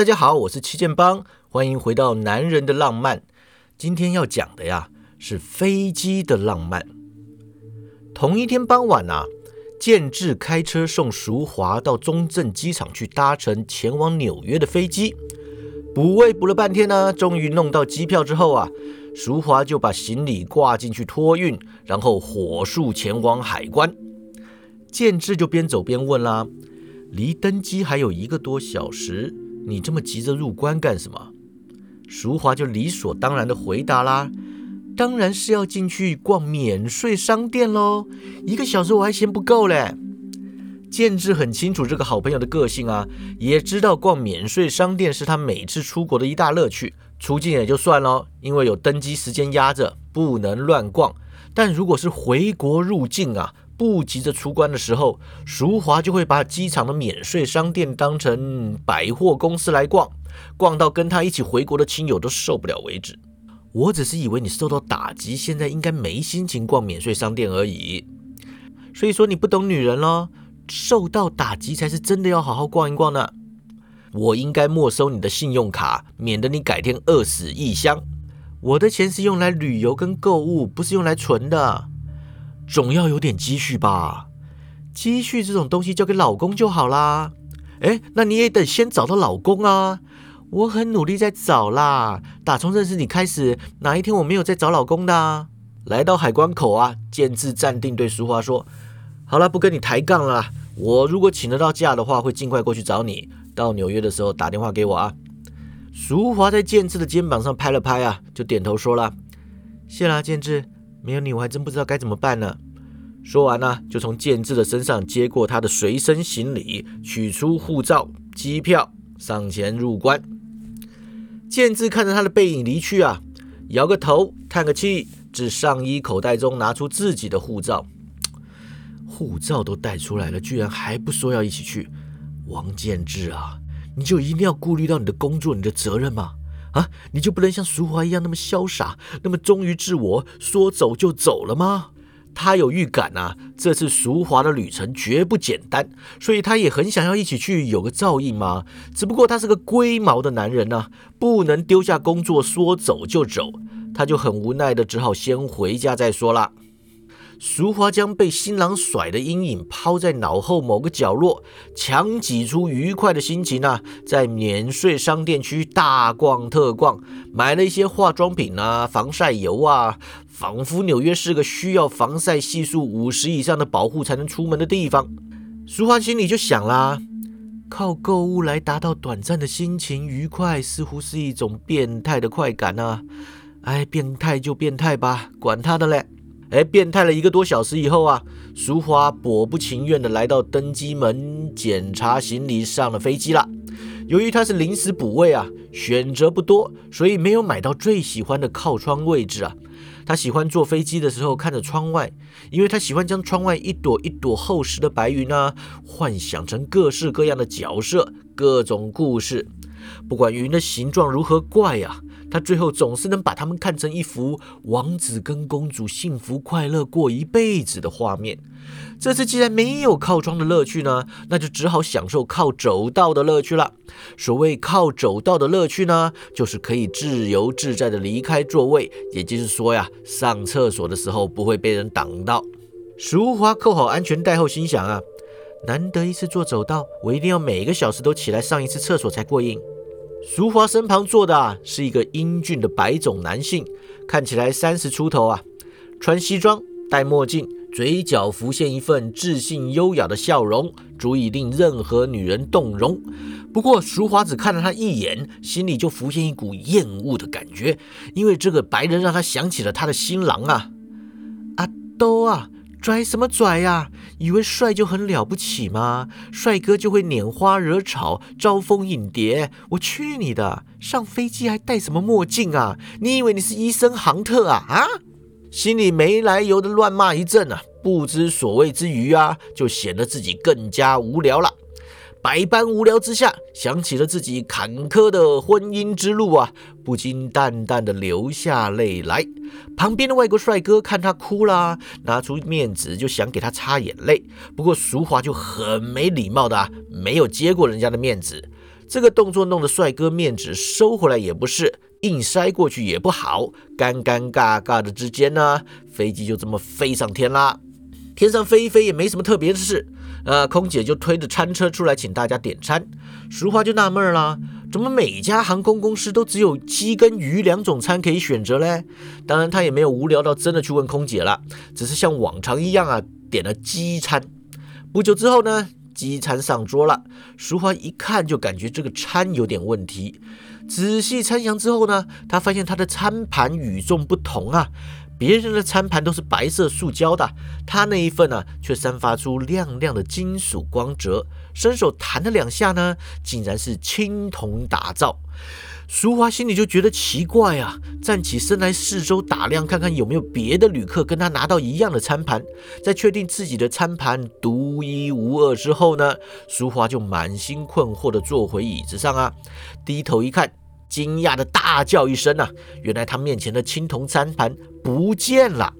大家好，我是七剑帮，欢迎回到男人的浪漫。今天要讲的呀是飞机的浪漫。同一天傍晚啊，建志开车送淑华到中正机场去搭乘前往纽约的飞机。补位补了半天呢，终于弄到机票之后啊，淑华就把行李挂进去托运，然后火速前往海关。建志就边走边问啦：“离登机还有一个多小时，你这么急着入关干什么？”淑华就理所当然的回答啦：“当然是要进去逛免税商店喽，一个小时我还嫌不够嘞。”建志很清楚这个好朋友的个性啊，也知道逛免税商店是他每次出国的一大乐趣。出境也就算了，因为有登机时间压着，不能乱逛。但如果是回国入境啊，不急着出关的时候，淑华就会把机场的免税商店当成百货公司来逛，逛到跟他一起回国的亲友都受不了为止。我只是以为你受到打击，现在应该没心情逛免税商店而已。所以说你不懂女人咯。受到打击才是真的要好好逛一逛呢。我应该没收你的信用卡，免得你改天饿死异乡。我的钱是用来旅游跟购物，不是用来存的。总要有点积蓄吧？积蓄这种东西交给老公就好啦。哎，那你也得先找到老公啊。我很努力在找啦。打从认识你开始，哪一天我没有在找老公的？来到海关口啊，建志站定，对淑华说：“好了，不跟你抬杠了。”我如果请得到假的话，会尽快过去找你。到纽约的时候打电话给我啊。淑华在建志的肩膀上拍了拍啊，就点头说了：“谢啦，建志，没有你我还真不知道该怎么办呢。”说完呢，就从建志的身上接过他的随身行李，取出护照、机票，上前入关。建志看着他的背影离去啊，摇个头，叹个气，至上衣口袋中拿出自己的护照。护照都带出来了，居然还不说要一起去？王建志啊，你就一定要顾虑到你的工作、你的责任吗？啊，你就不能像淑华一样那么潇洒，那么忠于自我，说走就走了吗？他有预感啊，这次淑华的旅程绝不简单，所以他也很想要一起去，有个照应嘛。只不过他是个龟毛的男人呐，不能丢下工作说走就走，他就很无奈的，只好先回家再说了。淑华将被新郎甩的阴影抛在脑后某个角落，强挤出愉快的心情啊，在免税商店区大逛特逛，买了一些化妆品啊、防晒油啊，仿佛纽约是个需要防晒系数五十以上的保护才能出门的地方。淑华心里就想啦，靠购物来达到短暂的心情愉快，似乎是一种变态的快感啊！哎，变态就变态吧，管他的嘞。哎，变态了一个多小时以后啊，淑华果不情愿的来到登机门检查行李，上了飞机了。由于他是临时补位啊，选择不多，所以没有买到最喜欢的靠窗位置啊。他喜欢坐飞机的时候看着窗外，因为他喜欢将窗外一朵一朵厚实的白云啊，幻想成各式各样的角色、各种故事。不管云的形状如何怪呀。他最后总是能把他们看成一幅王子跟公主幸福快乐过一辈子的画面。这次既然没有靠窗的乐趣呢，那就只好享受靠走道的乐趣了。所谓靠走道的乐趣呢，就是可以自由自在的离开座位，也就是说呀，上厕所的时候不会被人挡到。淑华扣好安全带后心想啊，难得一次坐走道，我一定要每个小时都起来上一次厕所才过瘾。淑华身旁坐的啊是一个英俊的白种男性，看起来三十出头啊，穿西装，戴墨镜，嘴角浮现一份自信优雅的笑容，足以令任何女人动容。不过，淑华只看了他一眼，心里就浮现一股厌恶的感觉，因为这个白人让他想起了他的新郎啊，阿兜啊。拽什么拽呀？以为帅就很了不起吗？帅哥就会拈花惹草、招蜂引蝶？我去你的！上飞机还戴什么墨镜啊？你以为你是医生杭特啊？啊！心里没来由的乱骂一阵啊，不知所谓之余啊，就显得自己更加无聊了。百般无聊之下，想起了自己坎坷的婚姻之路啊，不禁淡淡的流下泪来。旁边的外国帅哥看他哭了，拿出面子就想给他擦眼泪，不过淑华就很没礼貌的没有接过人家的面子，这个动作弄得帅哥面子收回来也不是，硬塞过去也不好，尴尴尬尬的之间呢，飞机就这么飞上天啦。天上飞一飞也没什么特别的事，呃，空姐就推着餐车出来请大家点餐。淑华就纳闷了，怎么每家航空公司都只有鸡跟鱼两种餐可以选择嘞？当然，他也没有无聊到真的去问空姐了，只是像往常一样啊，点了鸡餐。不久之后呢，鸡餐上桌了，淑华一看就感觉这个餐有点问题。仔细参详之后呢，他发现他的餐盘与众不同啊。别人的餐盘都是白色塑胶的，他那一份呢，却散发出亮亮的金属光泽。伸手弹了两下呢，竟然是青铜打造。淑华心里就觉得奇怪啊，站起身来四周打量，看看有没有别的旅客跟他拿到一样的餐盘。在确定自己的餐盘独一无二之后呢，淑华就满心困惑地坐回椅子上啊，低头一看。惊讶的大叫一声啊！原来他面前的青铜餐盘不见了。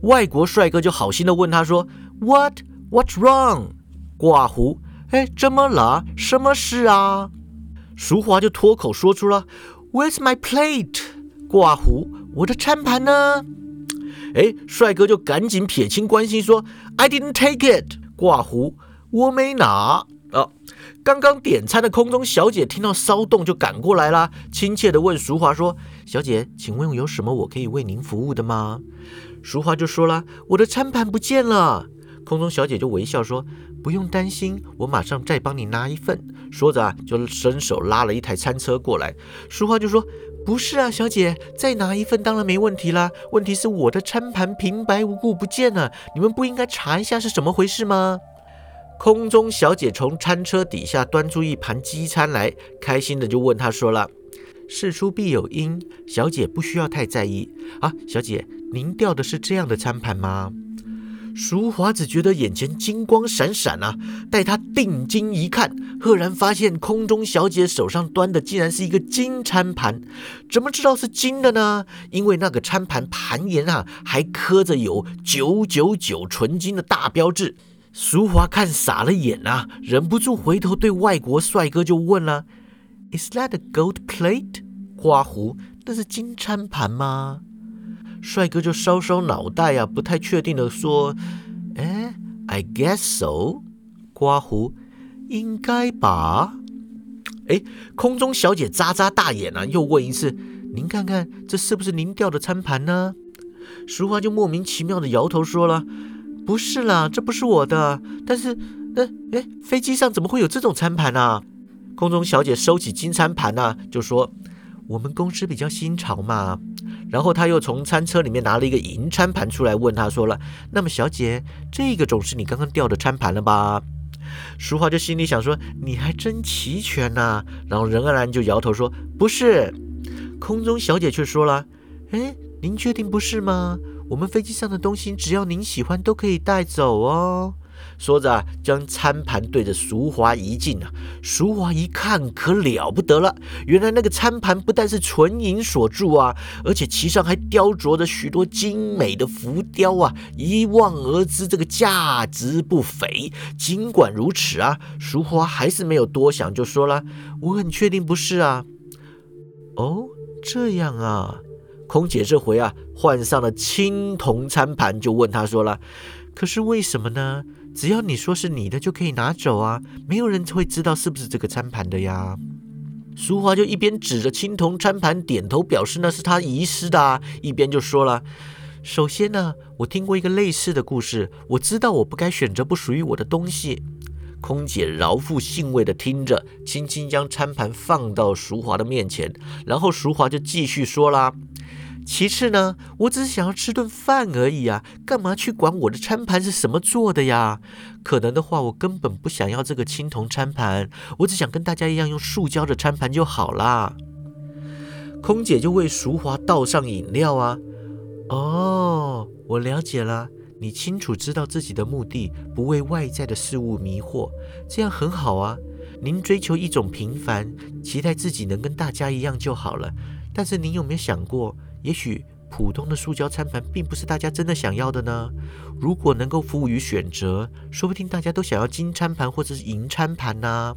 外国帅哥就好心的问他说：“What? What's wrong？” 挂胡，哎，怎么了？什么事啊？淑华就脱口说出了：“Where's my plate？” 挂胡，我的餐盘呢？哎，帅哥就赶紧撇清关心说：“I didn't take it。”挂胡，我没拿。哦，刚刚点餐的空中小姐听到骚动就赶过来啦，亲切的问淑华说：“小姐，请问有什么我可以为您服务的吗？”淑华就说了：“我的餐盘不见了。”空中小姐就微笑说：“不用担心，我马上再帮你拿一份。”说着啊，就伸手拉了一台餐车过来。淑华就说：“不是啊，小姐，再拿一份当然没问题啦。问题是我的餐盘平白无故不见了，你们不应该查一下是怎么回事吗？”空中小姐从餐车底下端出一盘鸡餐来，开心的就问他说了：“事出必有因，小姐不需要太在意啊。小姐，您掉的是这样的餐盘吗？”淑华只觉得眼前金光闪闪啊，待她定睛一看，赫然发现空中小姐手上端的竟然是一个金餐盘。怎么知道是金的呢？因为那个餐盘盘沿啊，还刻着有九九九纯金的大标志。淑华看傻了眼啊，忍不住回头对外国帅哥就问了：“Is that a gold plate？” 刮胡，那是金餐盘吗？帅哥就搔搔脑袋呀，不太确定的说：“哎，I guess so。”刮胡，应该吧？哎，空中小姐眨眨大眼啊，又问一次：“您看看，这是不是您掉的餐盘呢？”淑华就莫名其妙的摇头说了。不是啦，这不是我的。但是，那哎，飞机上怎么会有这种餐盘啊？空中小姐收起金餐盘呢，就说：“我们公司比较新潮嘛。”然后她又从餐车里面拿了一个银餐盘出来，问她说了：“那么，小姐，这个总是你刚刚掉的餐盘了吧？”淑华就心里想说：“你还真齐全呐。”然后任安然就摇头说：“不是。”空中小姐却说了：“哎，您确定不是吗？”我们飞机上的东西，只要您喜欢，都可以带走哦。说着，将餐盘对着淑华一敬啊。淑华一看，可了不得了。原来那个餐盘不但是纯银所铸啊，而且其上还雕琢着许多精美的浮雕啊，一望而知，这个价值不菲。尽管如此啊，淑华还是没有多想，就说了：“我很确定不是啊。”哦，这样啊。空姐这回啊，换上了青铜餐盘，就问他说了：“可是为什么呢？只要你说是你的，就可以拿走啊，没有人会知道是不是这个餐盘的呀。”淑华就一边指着青铜餐盘点头表示那是他遗失的，啊一边就说了：“首先呢，我听过一个类似的故事，我知道我不该选择不属于我的东西。”空姐饶富兴味的听着，轻轻将餐盘放到淑华的面前，然后淑华就继续说啦。其次呢，我只是想要吃顿饭而已啊，干嘛去管我的餐盘是什么做的呀？可能的话，我根本不想要这个青铜餐盘，我只想跟大家一样用塑胶的餐盘就好啦。空姐就为淑华倒上饮料啊。哦，我了解了，你清楚知道自己的目的，不为外在的事物迷惑，这样很好啊。您追求一种平凡，期待自己能跟大家一样就好了。但是您有没有想过？也许普通的塑胶餐盘并不是大家真的想要的呢。如果能够服务于选择，说不定大家都想要金餐盘或者是银餐盘呢。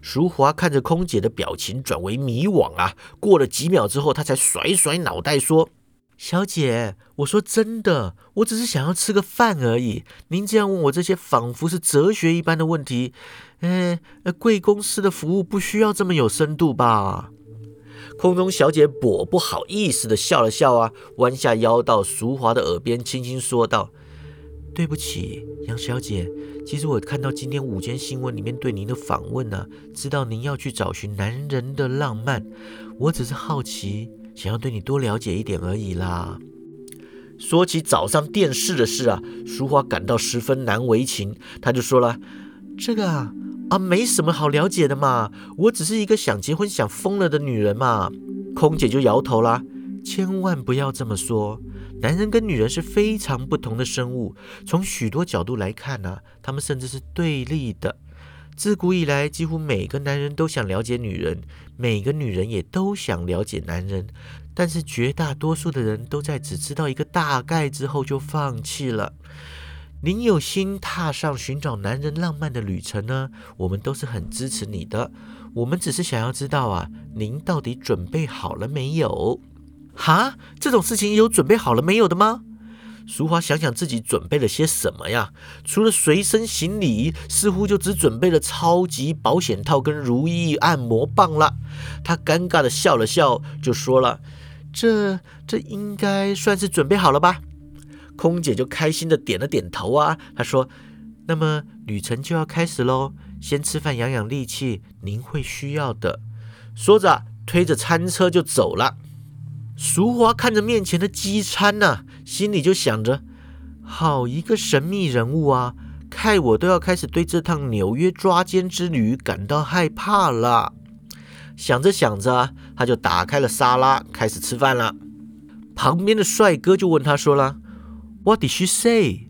淑华看着空姐的表情转为迷惘啊。过了几秒之后，她才甩甩脑袋说：“小姐，我说真的，我只是想要吃个饭而已。您这样问我这些仿佛是哲学一般的问题，哎，贵公司的服务不需要这么有深度吧？”空中小姐跛不好意思的笑了笑啊，弯下腰到淑华的耳边轻轻说道。对不起，杨小姐。其实我看到今天午间新闻里面对您的访问呢，知道您要去找寻男人的浪漫，我只是好奇，想要对你多了解一点而已啦。说起早上电视的事啊，淑华感到十分难为情，她就说了：“这个啊啊，没什么好了解的嘛，我只是一个想结婚想疯了的女人嘛。”空姐就摇头啦：“千万不要这么说。”男人跟女人是非常不同的生物，从许多角度来看呢，他们甚至是对立的。自古以来，几乎每个男人都想了解女人，每个女人也都想了解男人，但是绝大多数的人都在只知道一个大概之后就放弃了。您有心踏上寻找男人浪漫的旅程呢，我们都是很支持你的。我们只是想要知道啊，您到底准备好了没有？哈，这种事情有准备好了没有的吗？淑华想想自己准备了些什么呀？除了随身行李，似乎就只准备了超级保险套跟如意按摩棒了。她尴尬的笑了笑，就说了：“这这应该算是准备好了吧？”空姐就开心的点了点头啊。她说：“那么旅程就要开始喽，先吃饭养养力气，您会需要的。”说着，推着餐车就走了。淑华看着面前的机餐呐，心里就想着：好一个神秘人物啊！看我都要开始对这趟纽约抓奸之旅感到害怕了。想着想着，他就打开了沙拉，开始吃饭了。旁边的帅哥就问他说了 ：“What did she say?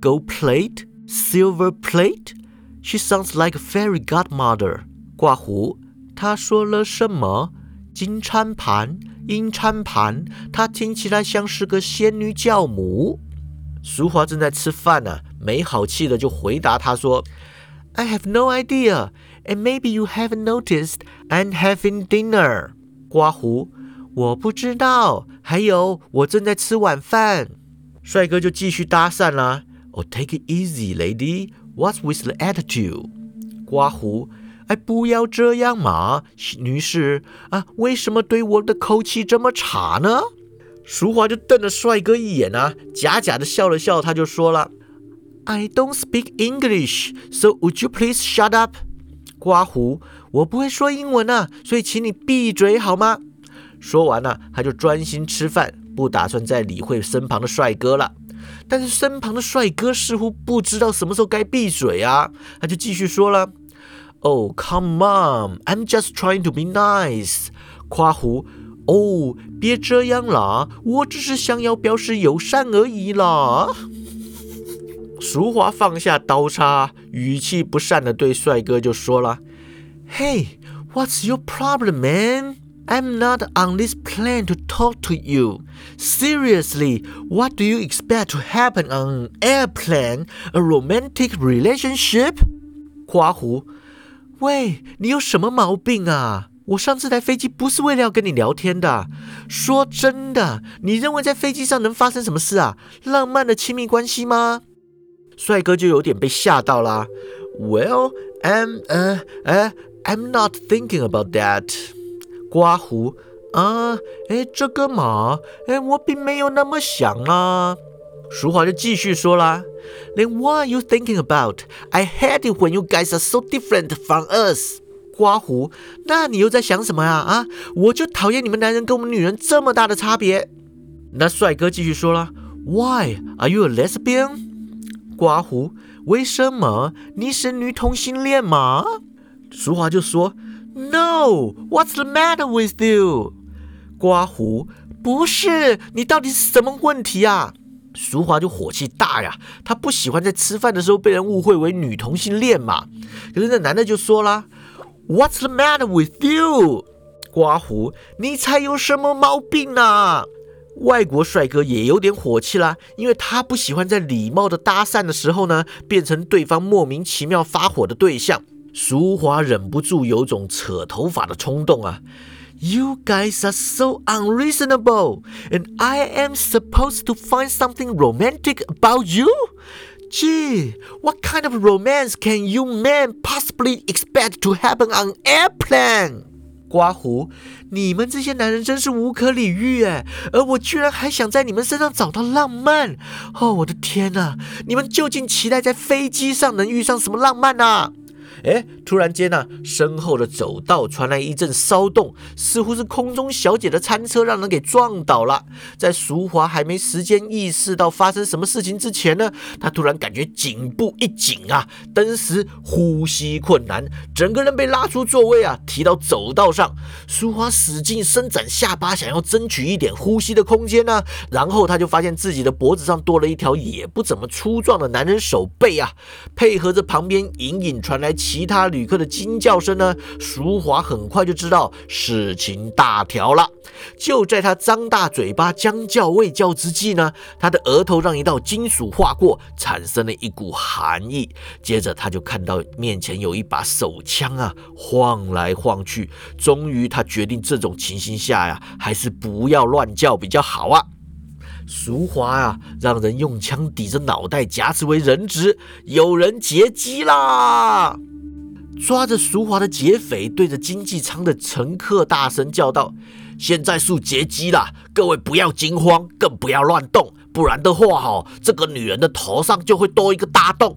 Gold plate, silver plate? She sounds like a fairy godmother。”挂胡，他说了什么？金餐盘？阴餐盘，她听起来像是个仙女教母。淑华正在吃饭呢，没好气的就回答他说：“I have no idea, and maybe you haven't noticed I'm having dinner。”刮胡，我不知道。还有，我正在吃晚饭。 帅哥就继续搭讪啦。Oh, take it easy, lady. What's with the attitude？刮胡。哎，不要这样嘛，女士啊，为什么对我的口气这么差呢？淑华就瞪了帅哥一眼啊，假假的笑了笑，他就说了：“I don't speak English, so would you please shut up？” 刮胡，我不会说英文啊，所以请你闭嘴好吗？说完了，他就专心吃饭，不打算再理会身旁的帅哥了。但是身旁的帅哥似乎不知道什么时候该闭嘴啊，他就继续说了。Oh, come on! I'm just trying to be nice. 夸胡哦，别这样啦，我只是想要表示友善而已啦。淑华放下刀叉，语气不善的对帅哥就说了：“Hey, what's your problem, man? I'm not on this plane to talk to you. Seriously, what do you expect to happen on an airplane? A romantic relationship?” 夸胡。喂，你有什么毛病啊？我上这台飞机不是为了要跟你聊天的。说真的，你认为在飞机上能发生什么事啊？浪漫的亲密关系吗？帅哥就有点被吓到啦。Well, I'm, uh, uh, I'm not thinking about that. 刮胡啊，哎，这个嘛，哎，我并没有那么想啊。淑华就继续说啦。Then what are you thinking about? I hate it when you guys are so different from us. 刮胡，那你又在想什么呀？啊，我就讨厌你们男人跟我们女人这么大的差别。那帅哥继续说了，Why are you a lesbian？刮胡，为什么你是女同性恋吗？淑华就说，No，What's the matter with you？刮胡，不是，你到底是什么问题啊？淑华就火气大呀，她不喜欢在吃饭的时候被人误会为女同性恋嘛。可是那男的就说了：“What's the matter with you？” 刮胡，你猜有什么毛病呢？外国帅哥也有点火气啦，因为他不喜欢在礼貌的搭讪的时候呢，变成对方莫名其妙发火的对象。淑华忍不住有种扯头发的冲动啊！You guys are so unreasonable, and I am supposed to find something romantic about you? Gee, what kind of romance can you men possibly expect to happen on airplane? 刮胡，你们这些男人真是无可理喻哎！而我居然还想在你们身上找到浪漫哦！我的天哪，你们究竟期待在飞机上能遇上什么浪漫呢？哎，突然间呢，身后的走道传来一阵骚动，似乎是空中小姐的餐车让人给撞倒了。在淑华还没时间意识到发生什么事情之前呢，她突然感觉颈部一紧啊，登时呼吸困难，整个人被拉出座位啊，提到走道上。淑华使劲伸展下巴，想要争取一点呼吸的空间呢，然后她就发现自己的脖子上多了一条也不怎么粗壮的男人手背啊，配合着旁边隐隐传来。其他旅客的惊叫声呢？淑华很快就知道事情大条了。就在他张大嘴巴将叫未叫之际呢，他的额头让一道金属划过，产生了一股寒意。接着他就看到面前有一把手枪啊，晃来晃去。终于他决定，这种情形下呀，还是不要乱叫比较好啊。淑华啊，让人用枪抵着脑袋，夹持为人质。有人劫机啦！抓着熟华的劫匪对着经济舱的乘客大声叫道：“现在是劫机了，各位不要惊慌，更不要乱动，不然的话，哈，这个女人的头上就会多一个大洞。”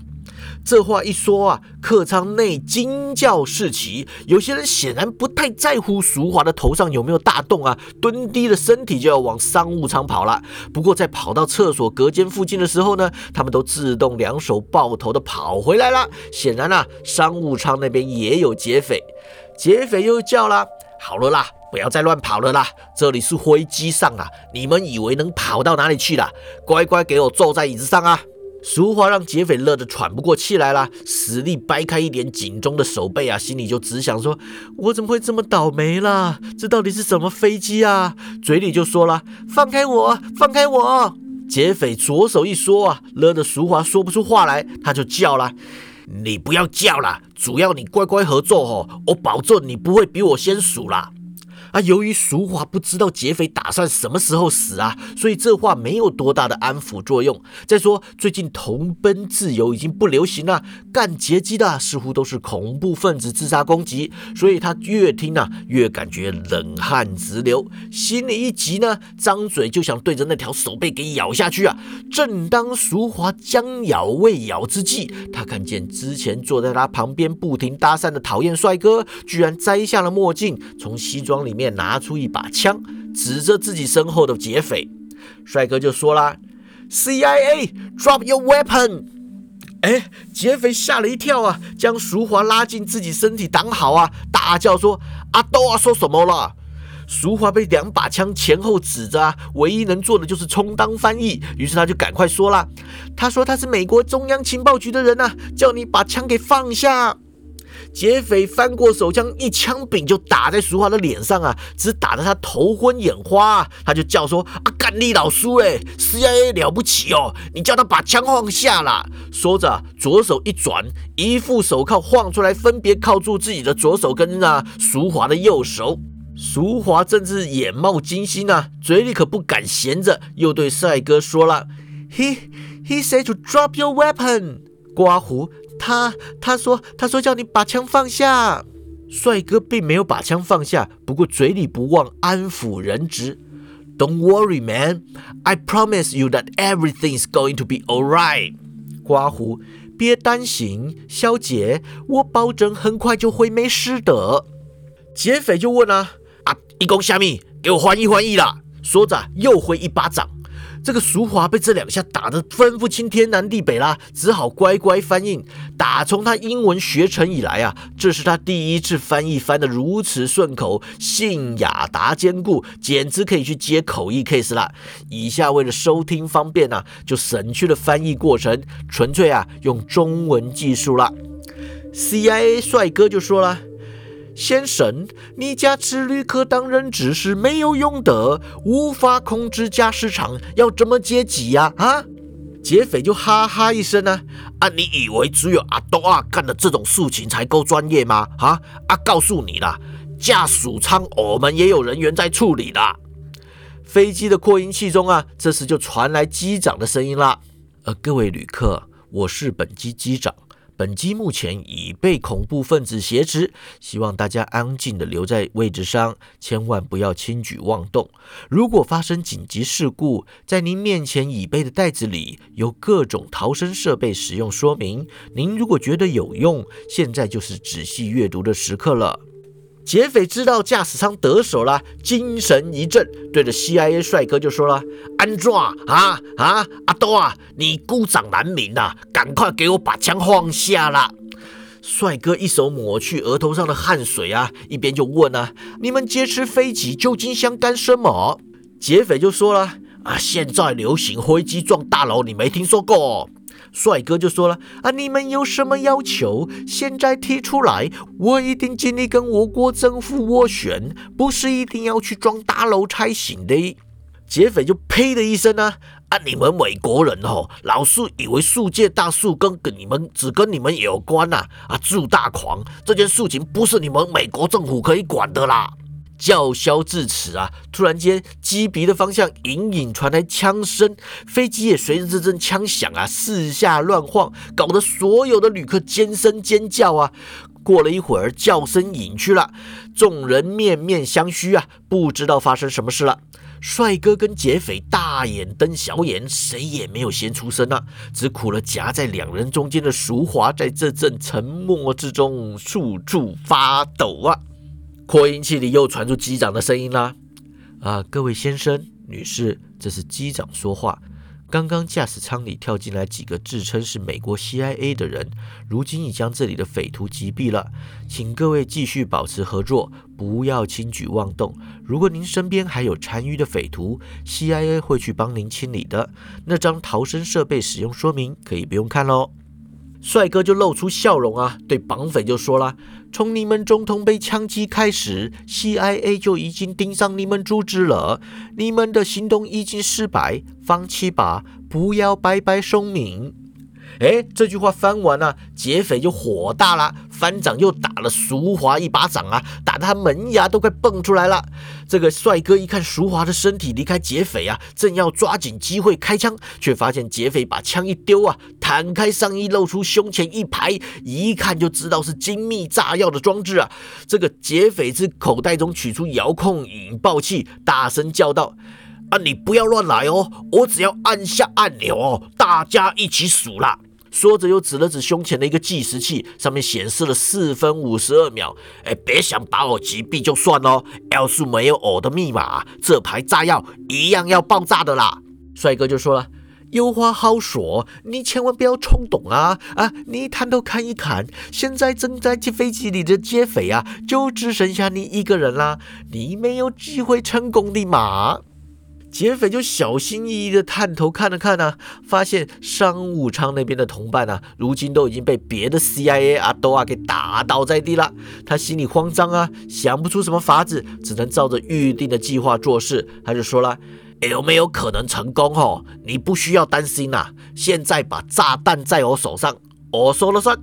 这话一说啊，客舱内惊叫四起。有些人显然不太在乎淑华的头上有没有大洞啊，蹲低了身体就要往商务舱跑了。不过在跑到厕所隔间附近的时候呢，他们都自动两手抱头的跑回来了。显然啊，商务舱那边也有劫匪。劫匪又叫了：“好了啦，不要再乱跑了啦，这里是飞机上啊，你们以为能跑到哪里去了？乖乖给我坐在椅子上啊！”淑华让劫匪乐得喘不过气来了，使力掰开一点警钟的手背啊，心里就只想说：“我怎么会这么倒霉啦？这到底是什么飞机啊？”嘴里就说了：“放开我，放开我！”劫匪左手一缩啊，勒得淑华说不出话来，他就叫了：“你不要叫了，主要你乖乖合作哦，我保证你不会比我先数啦。”啊，由于淑华不知道劫匪打算什么时候死啊，所以这话没有多大的安抚作用。再说，最近同奔自由已经不流行了，干劫机的似乎都是恐怖分子自杀攻击，所以他越听啊越感觉冷汗直流，心里一急呢，张嘴就想对着那条手背给咬下去啊。正当淑华将咬未咬之际，他看见之前坐在他旁边不停搭讪的讨厌帅哥，居然摘下了墨镜，从西装里面。便拿出一把枪，指着自己身后的劫匪，帅哥就说啦 CIA drop your weapon！” 哎，劫匪吓了一跳啊，将淑华拉进自己身体挡好啊，大叫说：“阿豆啊，说什么了？”淑华被两把枪前后指着啊，唯一能做的就是充当翻译，于是他就赶快说了：“他说他是美国中央情报局的人呐，叫你把枪给放下。”劫匪翻过手枪，一枪柄就打在淑华的脸上啊，只打得他头昏眼花。他就叫说：“啊，干你老叔哎，CIA 了不起哦，你叫他把枪放下啦！”说着，左手一转，一副手铐晃出来，分别铐住自己的左手跟啊淑华的右手。淑华正是眼冒金星啊，嘴里可不敢闲着，又对帅哥说了：“He he said to drop your weapon。”刮胡。他他说他说叫你把枪放下，帅哥并没有把枪放下，不过嘴里不忘安抚人质。Don't worry, man. I promise you that everything is going to be alright. 刮胡，别担心，小姐，我保证很快就会没事的。劫匪就问啊啊，一公虾米，给我翻译翻译啦！说着又挥一巴掌。这个淑华被这两下打得分不清天南地北啦，只好乖乖翻译。打从他英文学成以来啊，这是他第一次翻译翻得如此顺口，信雅达兼顾，简直可以去接口译 case 了。以下为了收听方便啊，就省去了翻译过程，纯粹啊用中文技术了。CIA 帅哥就说了。先生，你家持旅客当人质是没有用的，无法控制驾驶舱，要怎么接机呀？啊！劫匪就哈哈一声呢，啊，你以为只有阿多啊干的这种事情才够专业吗？哈，啊，告诉你啦，驾驶舱我们也有人员在处理的。飞机的扩音器中啊，这时就传来机长的声音啦。呃，各位旅客，我是本机机长。本机目前已被恐怖分子挟持，希望大家安静的留在位置上，千万不要轻举妄动。如果发生紧急事故，在您面前已备的袋子里有各种逃生设备使用说明。您如果觉得有用，现在就是仔细阅读的时刻了。劫匪知道驾驶舱得手了，精神一振，对着 CIA 帅哥就说了：“安壮啊啊，阿多啊，你孤掌难鸣呐，赶快给我把枪放下啦！”帅哥一手抹去额头上的汗水啊，一边就问啊：“你们劫持飞机究竟想干什么？”劫匪就说了：“啊，现在流行飞机撞大楼，你没听说过？”帅哥就说了啊，你们有什么要求？现在提出来，我一定尽力跟我国政府斡旋，不是一定要去装大楼才行的。劫匪就呸的一声呢，啊，你们美国人哦，老是以为世界大事跟跟你们只跟你们有关呐，啊，住大狂这件事情不是你们美国政府可以管的啦。叫嚣至此啊！突然间，机鼻的方向隐隐传来枪声，飞机也随着这阵枪响啊，四下乱晃，搞得所有的旅客尖声尖叫啊！过了一会儿，叫声隐去了，众人面面相觑啊，不知道发生什么事了。帅哥跟劫匪大眼瞪小眼，谁也没有先出声啊，只苦了夹在两人中间的淑华，在这阵沉默之中处处发抖啊！扩音器里又传出机长的声音啦！啊，各位先生、女士，这是机长说话。刚刚驾驶舱里跳进来几个自称是美国 CIA 的人，如今已将这里的匪徒击毙了。请各位继续保持合作，不要轻举妄动。如果您身边还有残余的匪徒，CIA 会去帮您清理的。那张逃生设备使用说明可以不用看喽。帅哥就露出笑容啊，对绑匪就说了：“从你们总统被枪击开始，CIA 就已经盯上你们组织了。你们的行动已经失败，放弃吧，不要白白送命。”哎，这句话翻完了，劫匪就火大了，翻掌又打了淑华一巴掌啊，打得他门牙都快蹦出来了。这个帅哥一看淑华的身体离开劫匪啊，正要抓紧机会开枪，却发现劫匪把枪一丢啊，弹开上衣，露出胸前一排，一看就知道是精密炸药的装置啊。这个劫匪自口袋中取出遥控引爆器，大声叫道。啊！你不要乱来哦！我只要按下按钮哦，大家一起数啦。说着又指了指胸前的一个计时器，上面显示了四分五十二秒。哎，别想把我击毙就算哦，要是没有我的密码，这排炸药一样要爆炸的啦。帅哥就说了：“有话好说，你千万不要冲动啊！啊，你探头看一看，现在正在机飞机里的劫匪啊，就只剩下你一个人啦，你没有机会成功的嘛。”劫匪就小心翼翼的探头看了看呢，发现商务舱那边的同伴呢，如今都已经被别的 CIA 阿多啊给打倒在地了。他心里慌张啊，想不出什么法子，只能照着预定的计划做事。他就说了：“有没有可能成功？哦，你不需要担心呐。现在把炸弹在我手上，我说了算。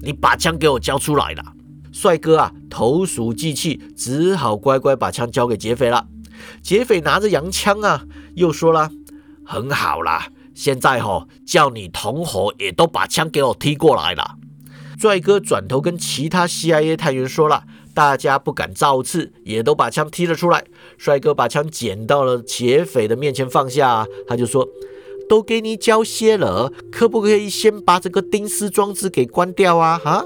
你把枪给我交出来了。”帅哥啊，投鼠忌器，只好乖乖把枪交给劫匪了。劫匪拿着洋枪啊，又说了：“很好啦，现在吼叫你同伙也都把枪给我踢过来了。”帅哥转头跟其他 CIA 探员说了，大家不敢造次，也都把枪踢了出来。帅哥把枪捡到了劫匪的面前放下，他就说：“都给你交械了，可不可以先把这个钉丝装置给关掉啊？”哈，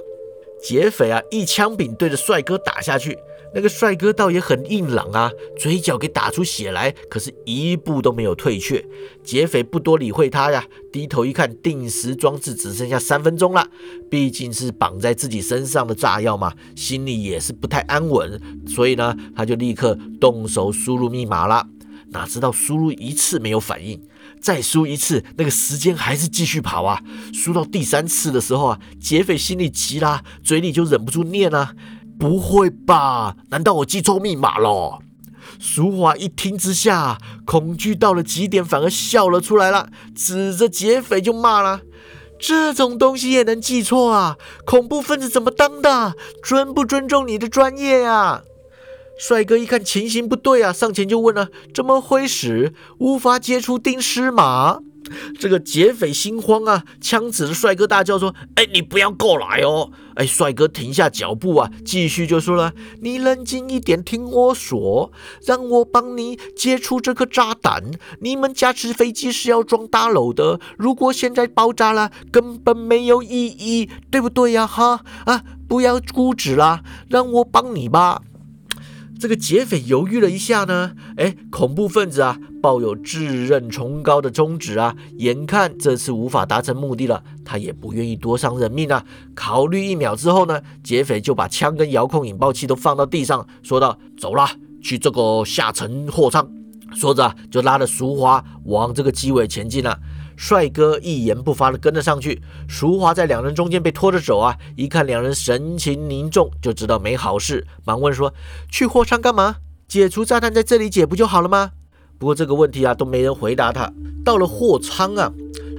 劫匪啊，一枪柄对着帅哥打下去。那个帅哥倒也很硬朗啊，嘴角给打出血来，可是一步都没有退却。劫匪不多理会他呀，低头一看，定时装置只剩下三分钟了。毕竟是绑在自己身上的炸药嘛，心里也是不太安稳，所以呢，他就立刻动手输入密码了。哪知道输入一次没有反应，再输一次，那个时间还是继续跑啊。输到第三次的时候啊，劫匪心里急啦，嘴里就忍不住念啊。不会吧？难道我记错密码了？淑华一听之下，恐惧到了极点，反而笑了出来了，指着劫匪就骂了：“这种东西也能记错啊？恐怖分子怎么当的？尊不尊重你的专业呀？”帅哥一看情形不对啊，上前就问了：“怎么回事？无法解除钉尸吗？”这个劫匪心慌啊，枪指着帅哥大叫说：“哎，你不要过来哦！”哎，帅哥停下脚步啊，继续就说了：“你冷静一点，听我说，让我帮你解除这颗炸弹。你们驾驶飞机是要装大楼的，如果现在爆炸了，根本没有意义，对不对呀？哈啊，不要固执啦，让我帮你吧。”这个劫匪犹豫了一下呢，哎，恐怖分子啊，抱有自认崇高的宗旨啊，眼看这次无法达成目的了，他也不愿意多伤人命啊。考虑一秒之后呢，劫匪就把枪跟遥控引爆器都放到地上，说道：“走啦，去这个下层货舱。”说着就拉着淑华往这个机尾前进了。帅哥一言不发的跟了上去，淑华在两人中间被拖着走啊！一看两人神情凝重，就知道没好事，忙问说：“去货仓干嘛？解除炸弹在这里解不就好了吗？”不过这个问题啊，都没人回答他。到了货仓啊，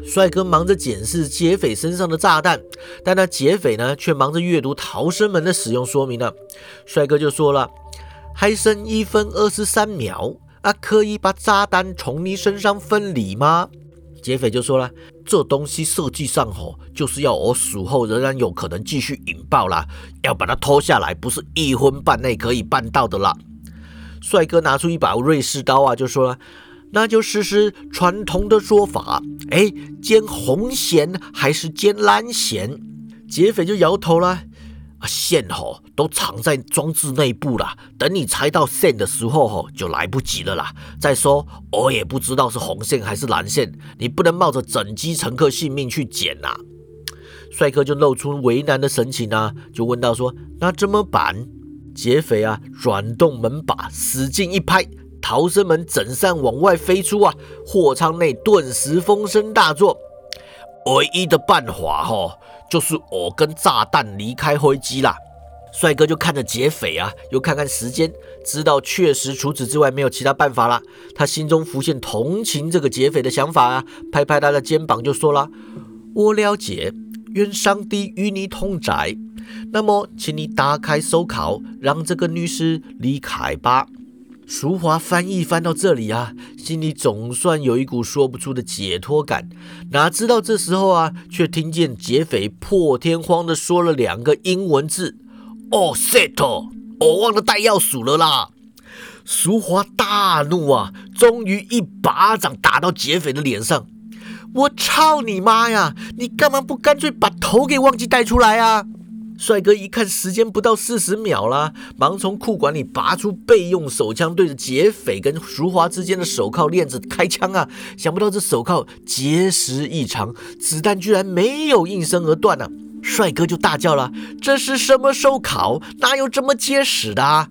帅哥忙着检视劫匪身上的炸弹，但那劫匪呢，却忙着阅读逃生门的使用说明呢。帅哥就说了：“还剩一分二十三秒啊，可以把炸弹从你身上分离吗？”劫匪就说了：“这东西设计上吼，就是要我死后仍然有可能继续引爆啦，要把它拖下来，不是一分半内可以办到的啦。”帅哥拿出一把瑞士刀啊，就说了：“那就试试传统的说法，哎，煎红弦还是煎蓝弦？”劫匪就摇头了。线吼都藏在装置内部了，等你拆到线的时候吼就来不及了啦。再说我也不知道是红线还是蓝线，你不能冒着整机乘客性命去捡呐。帅哥就露出为难的神情啊，就问到说：“那怎么办？”劫匪啊转动门把，使劲一拍，逃生门整扇往外飞出啊，货舱内顿时风声大作。唯一的办法吼。就是我跟炸弹离开飞机啦，帅哥就看着劫匪啊，又看看时间，知道确实除此之外没有其他办法了。他心中浮现同情这个劫匪的想法啊，拍拍他的肩膀就说了：“我了解，愿上帝与你同在。那么，请你打开手铐，让这个女士离开吧。”淑华翻译翻到这里啊，心里总算有一股说不出的解脱感。哪知道这时候啊，却听见劫匪破天荒的说了两个英文字：“Oh shit！我忘了带钥匙了啦！”淑华大怒啊，终于一巴掌打到劫匪的脸上。我操你妈呀！你干嘛不干脆把头给忘记带出来啊？帅哥一看时间不到四十秒啦，忙从裤管里拔出备用手枪，对着劫匪跟淑华之间的手铐链子开枪啊！想不到这手铐结实异常，子弹居然没有应声而断呢！帅哥就大叫了：“这是什么手铐？哪有这么结实的？”啊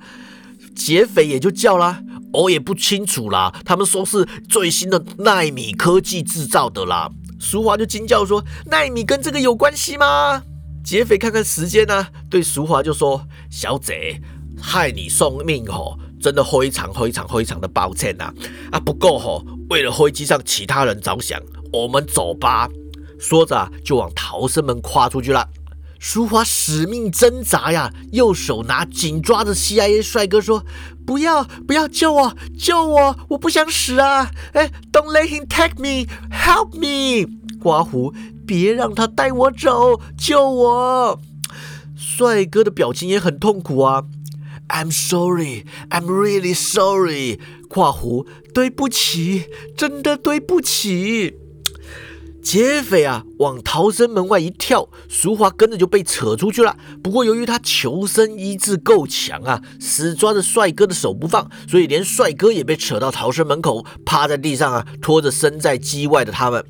劫匪也就叫了：“我也不清楚啦，他们说是最新的纳米科技制造的啦。”淑华就惊叫说：“纳米跟这个有关系吗？”劫匪看看时间呢，对淑华就说：“小姐，害你送命吼，真的非常非常非常的抱歉呐！啊，不过吼，为了飞机上其他人着想，我们走吧。”说着就往逃生门跨出去了。淑华死命挣扎呀，右手拿紧抓着 CIA 帅哥说：“不要不要救我救我，我不想死啊！哎，Don't let him take me, help me！” 刮胡。别让他带我走，救我！帅哥的表情也很痛苦啊。I'm sorry, I'm really sorry。括弧，对不起，真的对不起。劫匪啊，往逃生门外一跳，淑华跟着就被扯出去了。不过由于他求生意志够强啊，死抓着帅哥的手不放，所以连帅哥也被扯到逃生门口，趴在地上啊，拖着身在机外的他们。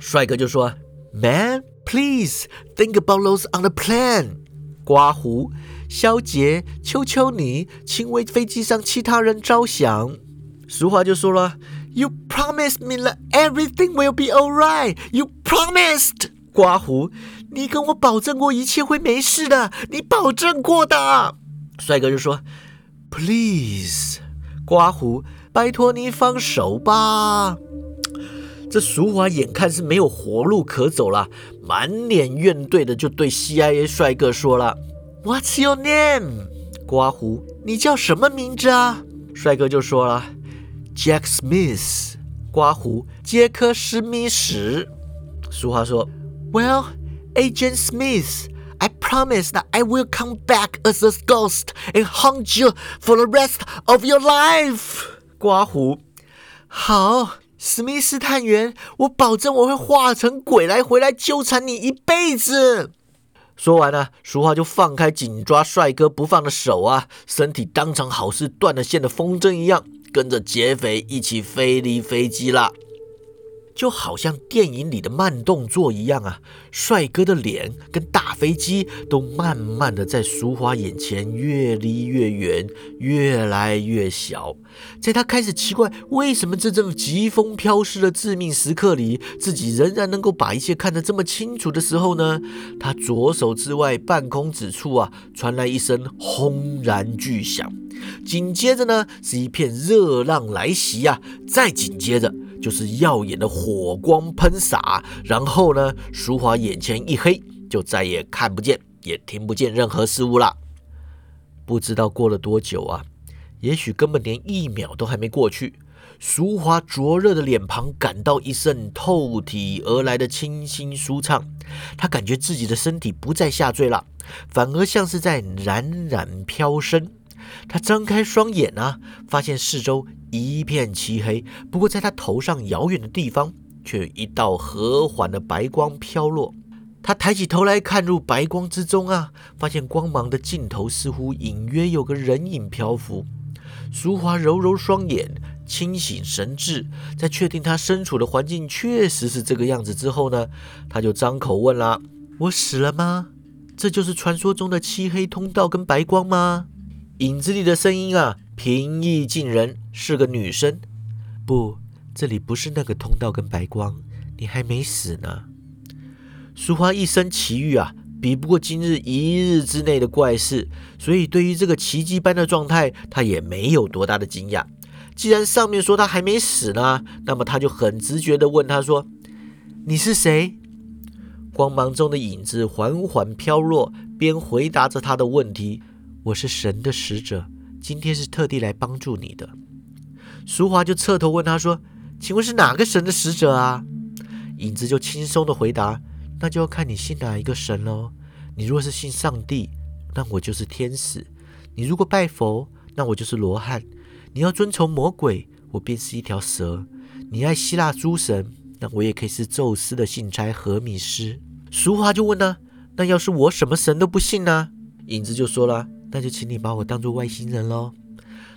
帅哥就说。Man, please think about those on the plane. 刮胡，小姐，求求你，请为飞机上其他人着想。俗话就说了，You promised me that everything will be alright. You promised. 刮胡，你跟我保证过一切会没事的，你保证过的。帅哥就说，Please. 刮胡，拜托你放手吧。这淑华眼看是没有活路可走了，满脸怨怼的就对 CIA 帅哥说了：“What's your name？” 刮胡，你叫什么名字啊？帅哥就说了：“Jack Smith。”刮胡，杰克史密斯。淑华说：“Well, Agent Smith。” I promise that I will come back as a ghost and haunt you for the rest of your life。刮胡，好， 史密斯探员，我保证我会化成鬼来回来纠缠你一辈子。说完了，淑华就放开紧抓帅哥不放的手啊，身体当场好似断了线的风筝一样，跟着劫匪一起飞离飞机了。就好像电影里的慢动作一样啊，帅哥的脸跟大飞机都慢慢的在淑华眼前越离越远，越来越小。在他开始奇怪为什么这阵疾风飘逝的致命时刻里，自己仍然能够把一切看得这么清楚的时候呢？他左手之外半空指处啊，传来一声轰然巨响，紧接着呢是一片热浪来袭啊，再紧接着。就是耀眼的火光喷洒，然后呢，淑华眼前一黑，就再也看不见，也听不见任何事物了。不知道过了多久啊，也许根本连一秒都还没过去。淑华灼热的脸庞感到一阵透体而来的清新舒畅，她感觉自己的身体不再下坠了，反而像是在冉冉飘升。他张开双眼啊，发现四周。一片漆黑，不过在他头上遥远的地方，却有一道和缓的白光飘落。他抬起头来看入白光之中啊，发现光芒的尽头似乎隐约有个人影漂浮。淑华揉揉双眼，清醒神智，在确定他身处的环境确实是这个样子之后呢，他就张口问了：“我死了吗？这就是传说中的漆黑通道跟白光吗？”影子里的声音啊。平易近人，是个女生。不，这里不是那个通道跟白光，你还没死呢。淑华一生奇遇啊，比不过今日一日之内的怪事，所以对于这个奇迹般的状态，她也没有多大的惊讶。既然上面说她还没死呢，那么她就很直觉的问他说：“你是谁？”光芒中的影子缓缓飘落，边回答着他的问题：“我是神的使者。”今天是特地来帮助你的，淑华就侧头问他说：“请问是哪个神的使者啊？”影子就轻松的回答：“那就要看你信哪一个神喽。你若是信上帝，那我就是天使；你如果拜佛，那我就是罗汉；你要遵从魔鬼，我便是一条蛇；你爱希腊诸神，那我也可以是宙斯的信差荷米斯。”淑华就问呢：“那要是我什么神都不信呢？”影子就说了。那就请你把我当做外星人喽。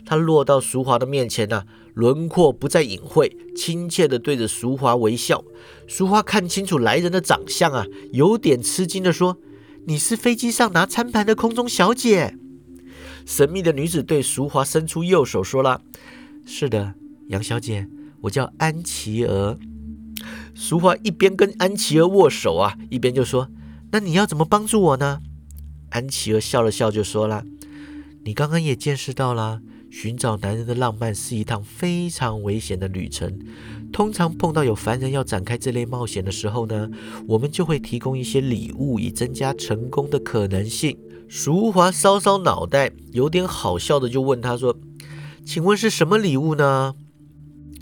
他落到淑华的面前呢，轮廓不再隐晦，亲切地对着淑华微笑。淑华看清楚来人的长相啊，有点吃惊地说：“你是飞机上拿餐盘的空中小姐。”神秘的女子对淑华伸出右手，说了：“是的，杨小姐，我叫安琪儿。”淑华一边跟安琪儿握手啊，一边就说：“那你要怎么帮助我呢？”安琪儿笑了笑，就说了：“你刚刚也见识到了，寻找男人的浪漫是一趟非常危险的旅程。通常碰到有凡人要展开这类冒险的时候呢，我们就会提供一些礼物，以增加成功的可能性。”淑华搔搔脑袋，有点好笑的就问他说：“请问是什么礼物呢？”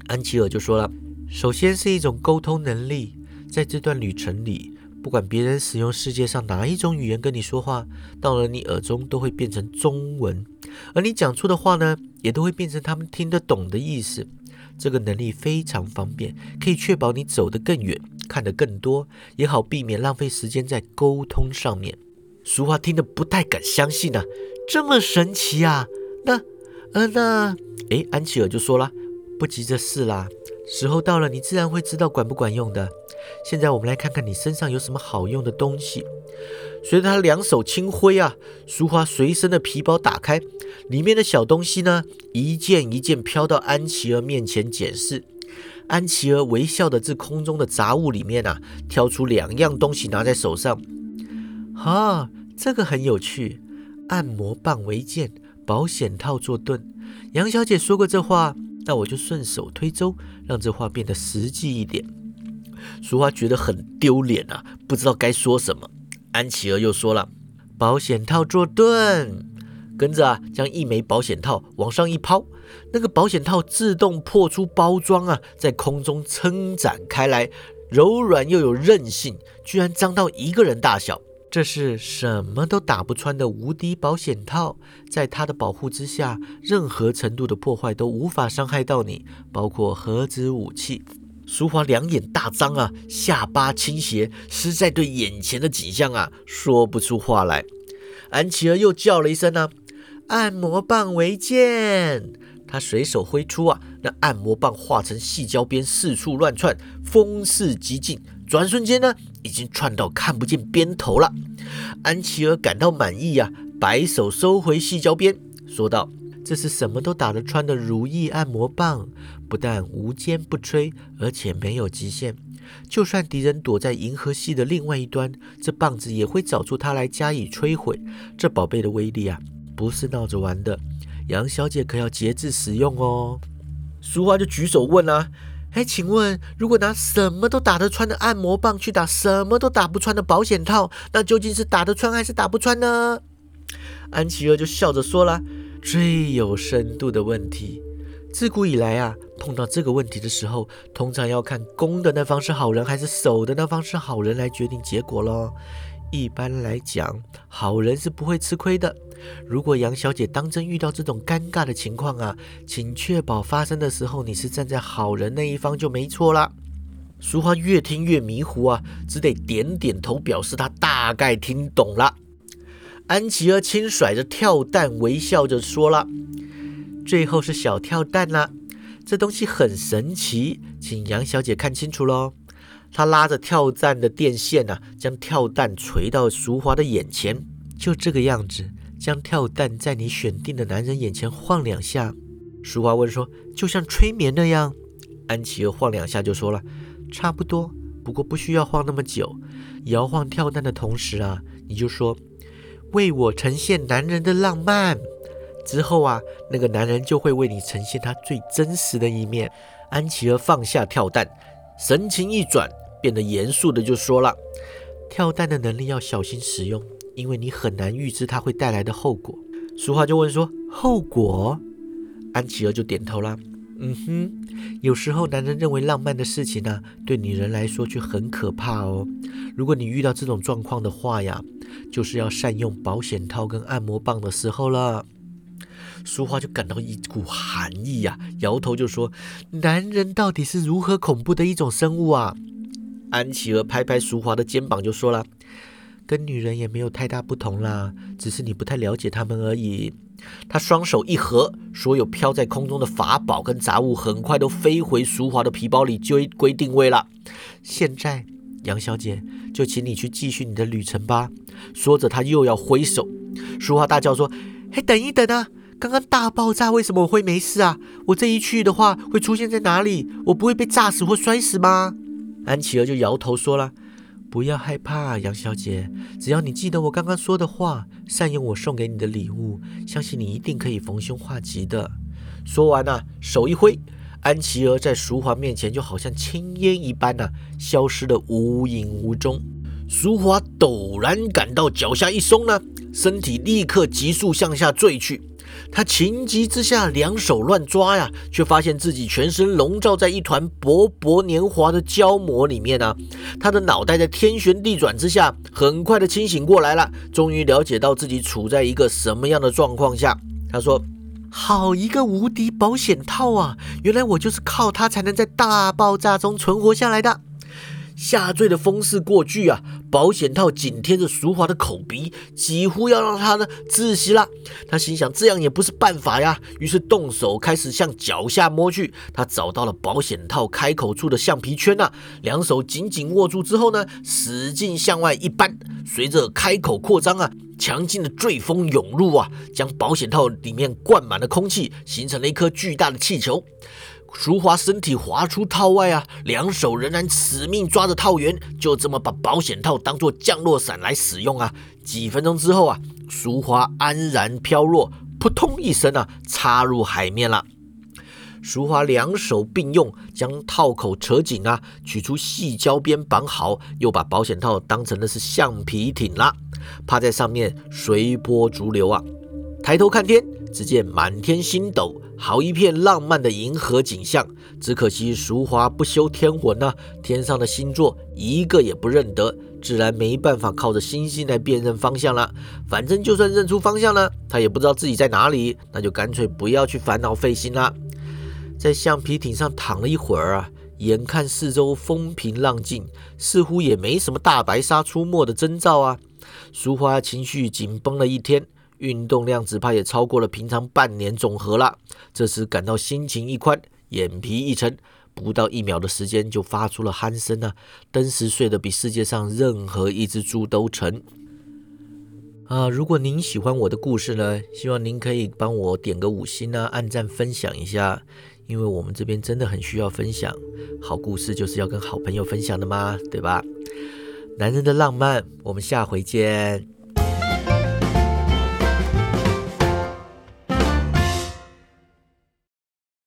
安琪儿就说了：“首先是一种沟通能力，在这段旅程里。”不管别人使用世界上哪一种语言跟你说话，到了你耳中都会变成中文，而你讲出的话呢，也都会变成他们听得懂的意思。这个能力非常方便，可以确保你走得更远，看得更多，也好避免浪费时间在沟通上面。俗话听得不太敢相信呢，这么神奇啊？那，呃，那，诶，安琪儿就说了，不急这事啦，时候到了，你自然会知道管不管用的。现在我们来看看你身上有什么好用的东西。随着他两手轻挥啊，淑华随身的皮包打开，里面的小东西呢，一件一件飘到安琪儿面前检视。安琪儿微笑的自空中的杂物里面啊，挑出两样东西拿在手上。哈，这个很有趣，按摩棒为剑，保险套做盾。杨小姐说过这话，那我就顺手推舟，让这话变得实际一点。淑华觉得很丢脸啊，不知道该说什么。安琪儿又说了：“保险套做盾。”跟着啊，将一枚保险套往上一抛，那个保险套自动破出包装啊，在空中撑展开来，柔软又有韧性，居然张到一个人大小。这是什么都打不穿的无敌保险套，在它的保护之下，任何程度的破坏都无法伤害到你，包括核子武器。淑华两眼大张啊，下巴倾斜，实在对眼前的景象啊说不出话来。安琪儿又叫了一声啊。按摩棒为剑，他随手挥出啊，那按摩棒化成细胶边四处乱窜，风势极劲，转瞬间呢，已经窜到看不见边头了。安琪儿感到满意呀，摆手收回细胶边，说道：“这是什么都打得穿的如意按摩棒，不但无坚不摧，而且没有极限。就算敌人躲在银河系的另外一端，这棒子也会找出它来加以摧毁。这宝贝的威力啊！”不是闹着玩的，杨小姐可要节制使用哦。淑华就举手问啊：“哎，请问，如果拿什么都打得穿的按摩棒去打什么都打不穿的保险套，那究竟是打得穿还是打不穿呢？”安琪儿就笑着说了：“最有深度的问题。自古以来啊，碰到这个问题的时候，通常要看攻的那方是好人还是守的那方是好人来决定结果喽。一般来讲，好人是不会吃亏的。”如果杨小姐当真遇到这种尴尬的情况啊，请确保发生的时候你是站在好人那一方就没错了。淑华越听越迷糊啊，只得点点头表示她大概听懂了。安琪儿轻甩着跳蛋，微笑着说了：“最后是小跳蛋啦，这东西很神奇，请杨小姐看清楚喽。”她拉着跳蛋的电线啊，将跳蛋垂到淑华的眼前，就这个样子。将跳蛋在你选定的男人眼前晃两下，淑华问说：“就像催眠那样？”安琪儿晃两下就说了：“差不多，不过不需要晃那么久。摇晃跳蛋的同时啊，你就说为我呈现男人的浪漫。之后啊，那个男人就会为你呈现他最真实的一面。”安琪儿放下跳蛋，神情一转，变得严肃的就说了：“跳蛋的能力要小心使用。”因为你很难预知它会带来的后果。俗话就问说：“后果？”安琪儿就点头啦。嗯哼，有时候男人认为浪漫的事情呢，对女人来说却很可怕哦。如果你遇到这种状况的话呀，就是要善用保险套跟按摩棒的时候了。淑华就感到一股寒意呀，摇头就说：“男人到底是如何恐怖的一种生物啊？”安琪儿拍拍淑华的肩膀就说了。跟女人也没有太大不同啦，只是你不太了解她们而已。他双手一合，所有飘在空中的法宝跟杂物很快都飞回淑华的皮包里，就归定位了。现在，杨小姐，就请你去继续你的旅程吧。说着，他又要挥手。淑华大叫说：“哎，等一等啊！刚刚大爆炸，为什么我会没事啊？我这一去的话，会出现在哪里？我不会被炸死或摔死吗？”安琪儿就摇头说了。不要害怕，杨小姐，只要你记得我刚刚说的话，善用我送给你的礼物，相信你一定可以逢凶化吉的。说完呢，手一挥，安琪儿在淑华面前就好像青烟一般呢，消失得无影无踪。淑华陡然感到脚下一松呢，身体立刻急速向下坠去。他情急之下，两手乱抓呀，却发现自己全身笼罩在一团薄薄年华的胶膜里面啊！他的脑袋在天旋地转之下，很快的清醒过来了，终于了解到自己处在一个什么样的状况下。他说：“好一个无敌保险套啊！原来我就是靠它才能在大爆炸中存活下来的。”下坠的风势过巨啊！保险套紧贴着淑华的口鼻，几乎要让她呢窒息了。他心想，这样也不是办法呀，于是动手开始向脚下摸去。他找到了保险套开口处的橡皮圈呐，两手紧紧握住之后呢，使劲向外一扳，随着开口扩张啊，强劲的坠风涌入啊，将保险套里面灌满了空气，形成了一颗巨大的气球。淑华身体滑出套外啊，两手仍然死命抓着套圆，就这么把保险套当做降落伞来使用啊。几分钟之后啊，淑华安然飘落，扑通一声啊，插入海面了。淑华两手并用，将套口扯紧啊，取出细胶边绑好，又把保险套当成的是橡皮艇啦，趴在上面随波逐流啊。抬头看天，只见满天星斗，好一片浪漫的银河景象。只可惜淑华不修天文呐，天上的星座一个也不认得，自然没办法靠着星星来辨认方向了。反正就算认出方向了，他也不知道自己在哪里，那就干脆不要去烦恼费心啦。在橡皮艇上躺了一会儿啊，眼看四周风平浪静，似乎也没什么大白鲨出没的征兆啊。淑华情绪紧绷了一天，运动量只怕也超过了平常半年总和了。这时感到心情一宽，眼皮一沉，不到一秒的时间就发出了鼾声啊！登时睡得比世界上任何一只猪都沉啊！如果您喜欢我的故事呢，希望您可以帮我点个五星啊，按赞分享一下。因为我们这边真的很需要分享好故事，就是要跟好朋友分享的嘛，对吧？男人的浪漫，我们下回见。